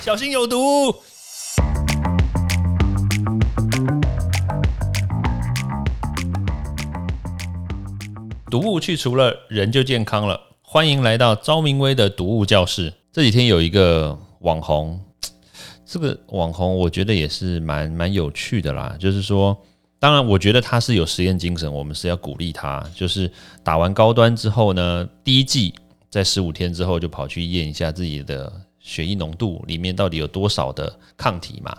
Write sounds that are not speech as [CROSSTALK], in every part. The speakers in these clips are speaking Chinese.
小心有毒。毒物去除了，人就健康了。欢迎来到昭明威的毒物教室。这几天有一个网红，[TSK] 这个网红我觉得也是蛮蛮有趣的啦。就是说，当然我觉得他是有实验精神，我们是要鼓励他。就是打完高端之后呢，第一季在十五天之后就跑去验一下自己的血液浓度里面到底有多少的抗体嘛。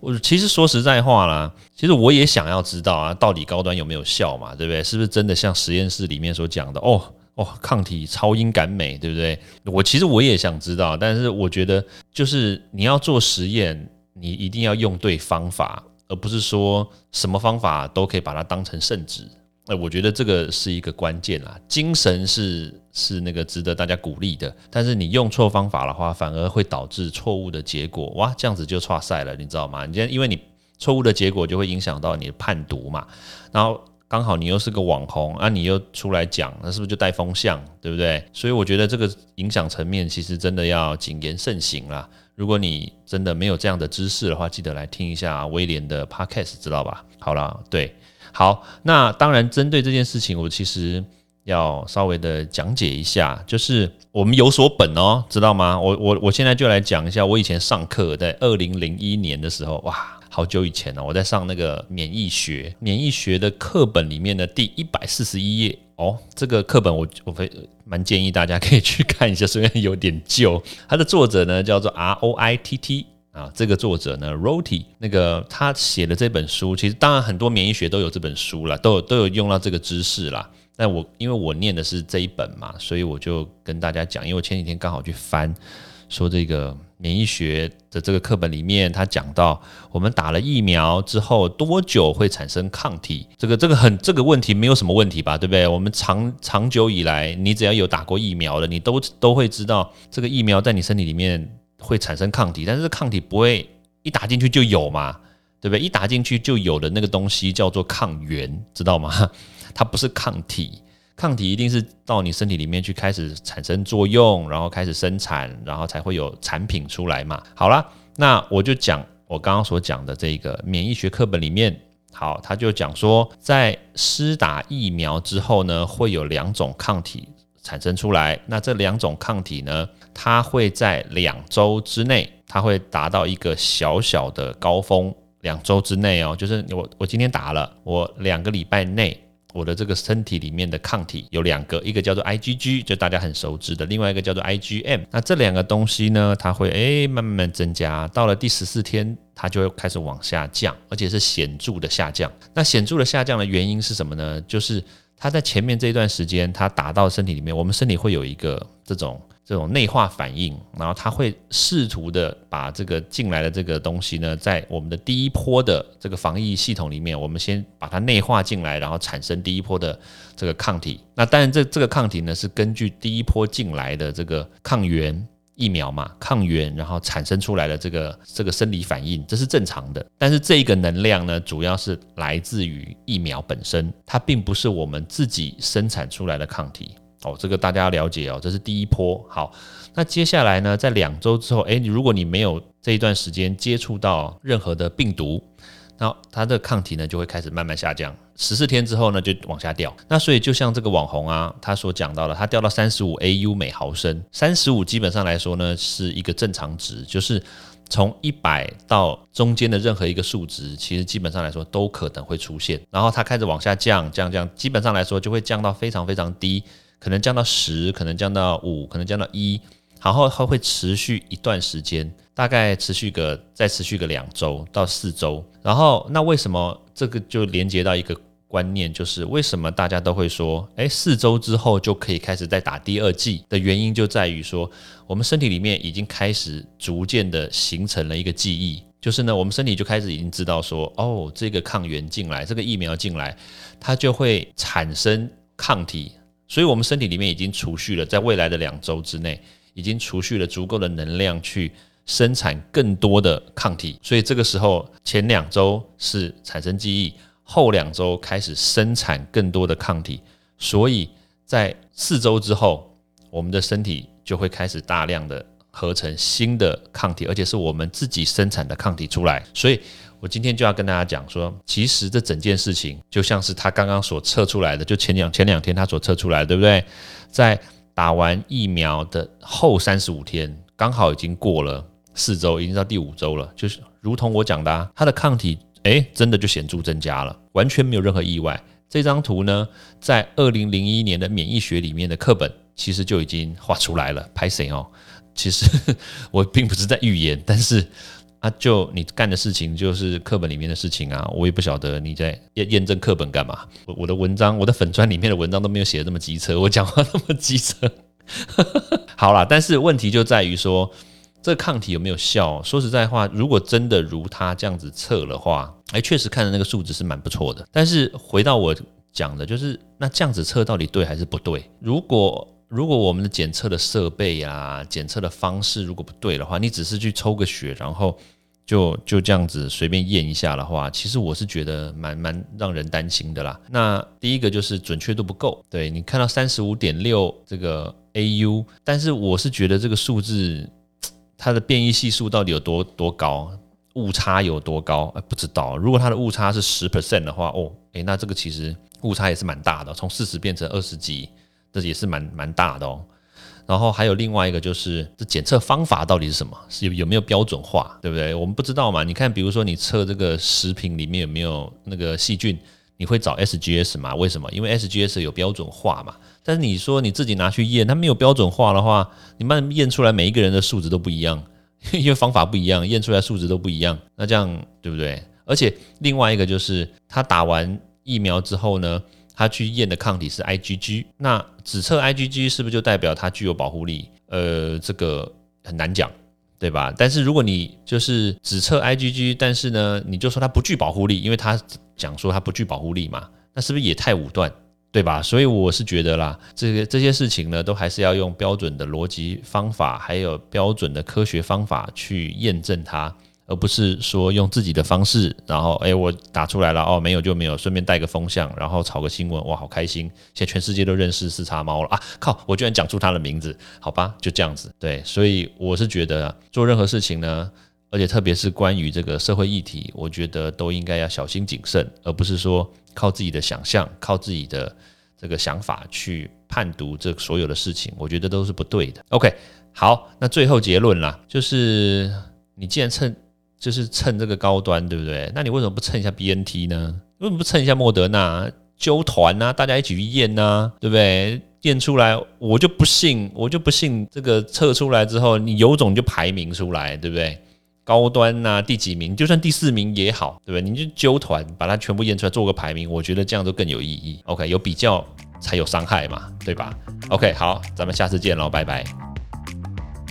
我其实说实在话啦，其实我也想要知道啊，到底高端有没有效嘛？对不对？是不是真的像实验室里面所讲的？哦哦，抗体超英赶美，对不对？我其实我也想知道，但是我觉得就是你要做实验，你一定要用对方法，而不是说什么方法都可以把它当成圣旨。哎，我觉得这个是一个关键啦，精神是是那个值得大家鼓励的，但是你用错方法的话，反而会导致错误的结果。哇，这样子就差赛了，你知道吗？你今天因为你错误的结果就会影响到你的判读嘛，然后刚好你又是个网红啊，你又出来讲，那是不是就带风向，对不对？所以我觉得这个影响层面其实真的要谨言慎行啦。如果你真的没有这样的知识的话，记得来听一下威廉的 podcast，知道吧？好了，对。好，那当然，针对这件事情，我其实要稍微的讲解一下，就是我们有所本哦，知道吗？我我我现在就来讲一下，我以前上课在二零零一年的时候，哇，好久以前了，我在上那个免疫学，免疫学的课本里面的第一百四十一页哦，这个课本我我非蛮建议大家可以去看一下，虽然有点旧，它的作者呢叫做 R O I T T。啊，这个作者呢，Roti，那个他写的这本书，其实当然很多免疫学都有这本书了，都有都有用到这个知识啦。但我因为我念的是这一本嘛，所以我就跟大家讲，因为我前几天刚好去翻，说这个免疫学的这个课本里面，他讲到我们打了疫苗之后多久会产生抗体，这个这个很这个问题没有什么问题吧，对不对？我们长长久以来，你只要有打过疫苗的，你都都会知道这个疫苗在你身体里面。会产生抗体，但是抗体不会一打进去就有嘛，对不对？一打进去就有的那个东西叫做抗原，知道吗？它不是抗体，抗体一定是到你身体里面去开始产生作用，然后开始生产，然后才会有产品出来嘛。好了，那我就讲我刚刚所讲的这个免疫学课本里面，好，他就讲说，在施打疫苗之后呢，会有两种抗体产生出来，那这两种抗体呢？它会在两周之内，它会达到一个小小的高峰。两周之内哦，就是我我今天打了，我两个礼拜内，我的这个身体里面的抗体有两个，一个叫做 IgG，就大家很熟知的，另外一个叫做 IgM。那这两个东西呢，它会诶慢慢增加，到了第十四天，它就会开始往下降，而且是显著的下降。那显著的下降的原因是什么呢？就是它在前面这一段时间，它打到身体里面，我们身体会有一个这种。这种内化反应，然后它会试图的把这个进来的这个东西呢，在我们的第一波的这个防疫系统里面，我们先把它内化进来，然后产生第一波的这个抗体。那当然，这这个抗体呢，是根据第一波进来的这个抗原疫苗嘛，抗原然后产生出来的这个这个生理反应，这是正常的。但是这个能量呢，主要是来自于疫苗本身，它并不是我们自己生产出来的抗体。哦，这个大家要了解哦，这是第一波。好，那接下来呢，在两周之后，诶，如果你没有这一段时间接触到任何的病毒，那它的抗体呢就会开始慢慢下降。十四天之后呢，就往下掉。那所以就像这个网红啊，他所讲到的，他掉到三十五 AU 每毫升，三十五基本上来说呢是一个正常值，就是从一百到中间的任何一个数值，其实基本上来说都可能会出现。然后它开始往下降，降降，基本上来说就会降到非常非常低。可能降到十，可能降到五，可能降到一，然后它会持续一段时间，大概持续个再持续个两周到四周。然后那为什么这个就连接到一个观念，就是为什么大家都会说，哎，四周之后就可以开始再打第二剂的原因，就在于说我们身体里面已经开始逐渐的形成了一个记忆，就是呢，我们身体就开始已经知道说，哦，这个抗原进来，这个疫苗进来，它就会产生抗体。所以，我们身体里面已经储蓄了，在未来的两周之内，已经储蓄了足够的能量去生产更多的抗体。所以，这个时候前两周是产生记忆，后两周开始生产更多的抗体。所以在四周之后，我们的身体就会开始大量的合成新的抗体，而且是我们自己生产的抗体出来。所以我今天就要跟大家讲说，其实这整件事情就像是他刚刚所测出来的，就前两前两天他所测出来，对不对？在打完疫苗的后三十五天，刚好已经过了四周，已经到第五周了，就是如同我讲的，他的抗体哎，真的就显著增加了，完全没有任何意外。这张图呢，在二零零一年的免疫学里面的课本，其实就已经画出来了。拍谁哦？其实 [LAUGHS] 我并不是在预言，但是啊，就你干的事情就是课本里面的事情啊，我也不晓得你在验验证课本干嘛。我我的文章，我的粉砖里面的文章都没有写的这么机车，我讲话那么机车。[LAUGHS] 好啦，但是问题就在于说。这抗体有没有效？说实在话，如果真的如他这样子测的话，哎，确实看的那个数值是蛮不错的。但是回到我讲的，就是那这样子测到底对还是不对？如果如果我们的检测的设备啊、检测的方式如果不对的话，你只是去抽个血，然后就就这样子随便验一下的话，其实我是觉得蛮蛮让人担心的啦。那第一个就是准确度不够，对你看到三十五点六这个 AU，但是我是觉得这个数字。[TSK] 它的变异系数到底有多多高？误差有多高？哎，不知道。如果它的误差是十 percent 的话，哦，哎，那这个其实误差也是蛮大的，从四十变成二十几，这也是蛮蛮大的哦。然后还有另外一个就是，这检测方法到底是什么？是有有没有标准化？对不对？我们不知道嘛。你看，比如说你测这个食品里面有没有那个细菌，你会找 SGS 嘛？为什么？因为 SGS 有标准化嘛。但是你说你自己拿去验，它没有标准化的话，你慢验出来每一个人的数值都不一样，[LAUGHS] 因为方法不一样，验出来数值都不一样。那这样对不对？而且另外一个就是，他打完疫苗之后呢，他去验的抗体是 IgG，那只测 IgG 是不是就代表它具有保护力？呃，这个很难讲，对吧？但是如果你就是只测 IgG，但是呢，你就说它不具保护力，因为它讲说它不具保护力嘛，那是不是也太武断？对吧？所以我是觉得啦，这个这些事情呢，都还是要用标准的逻辑方法，还有标准的科学方法去验证它，而不是说用自己的方式，然后哎，我打出来了哦，没有就没有，顺便带个风向，然后炒个新闻，哇，好开心！现在全世界都认识四叉猫了啊！靠，我居然讲出它的名字，好吧，就这样子。对，所以我是觉得做任何事情呢，而且特别是关于这个社会议题，我觉得都应该要小心谨慎，而不是说。靠自己的想象，靠自己的这个想法去判读这所有的事情，我觉得都是不对的。OK，好，那最后结论啦，就是你既然趁，就是蹭这个高端，对不对？那你为什么不蹭一下 BNT 呢？为什么不蹭一下莫德纳？揪团呐，大家一起去验呐，对不对？验出来，我就不信，我就不信这个测出来之后，你有种就排名出来，对不对？高端呐，第几名？就算第四名也好，对不对？你就揪团，把它全部验出来，做个排名，我觉得这样都更有意义。OK，有比较才有伤害嘛，对吧？OK，好，咱们下次见喽，拜拜。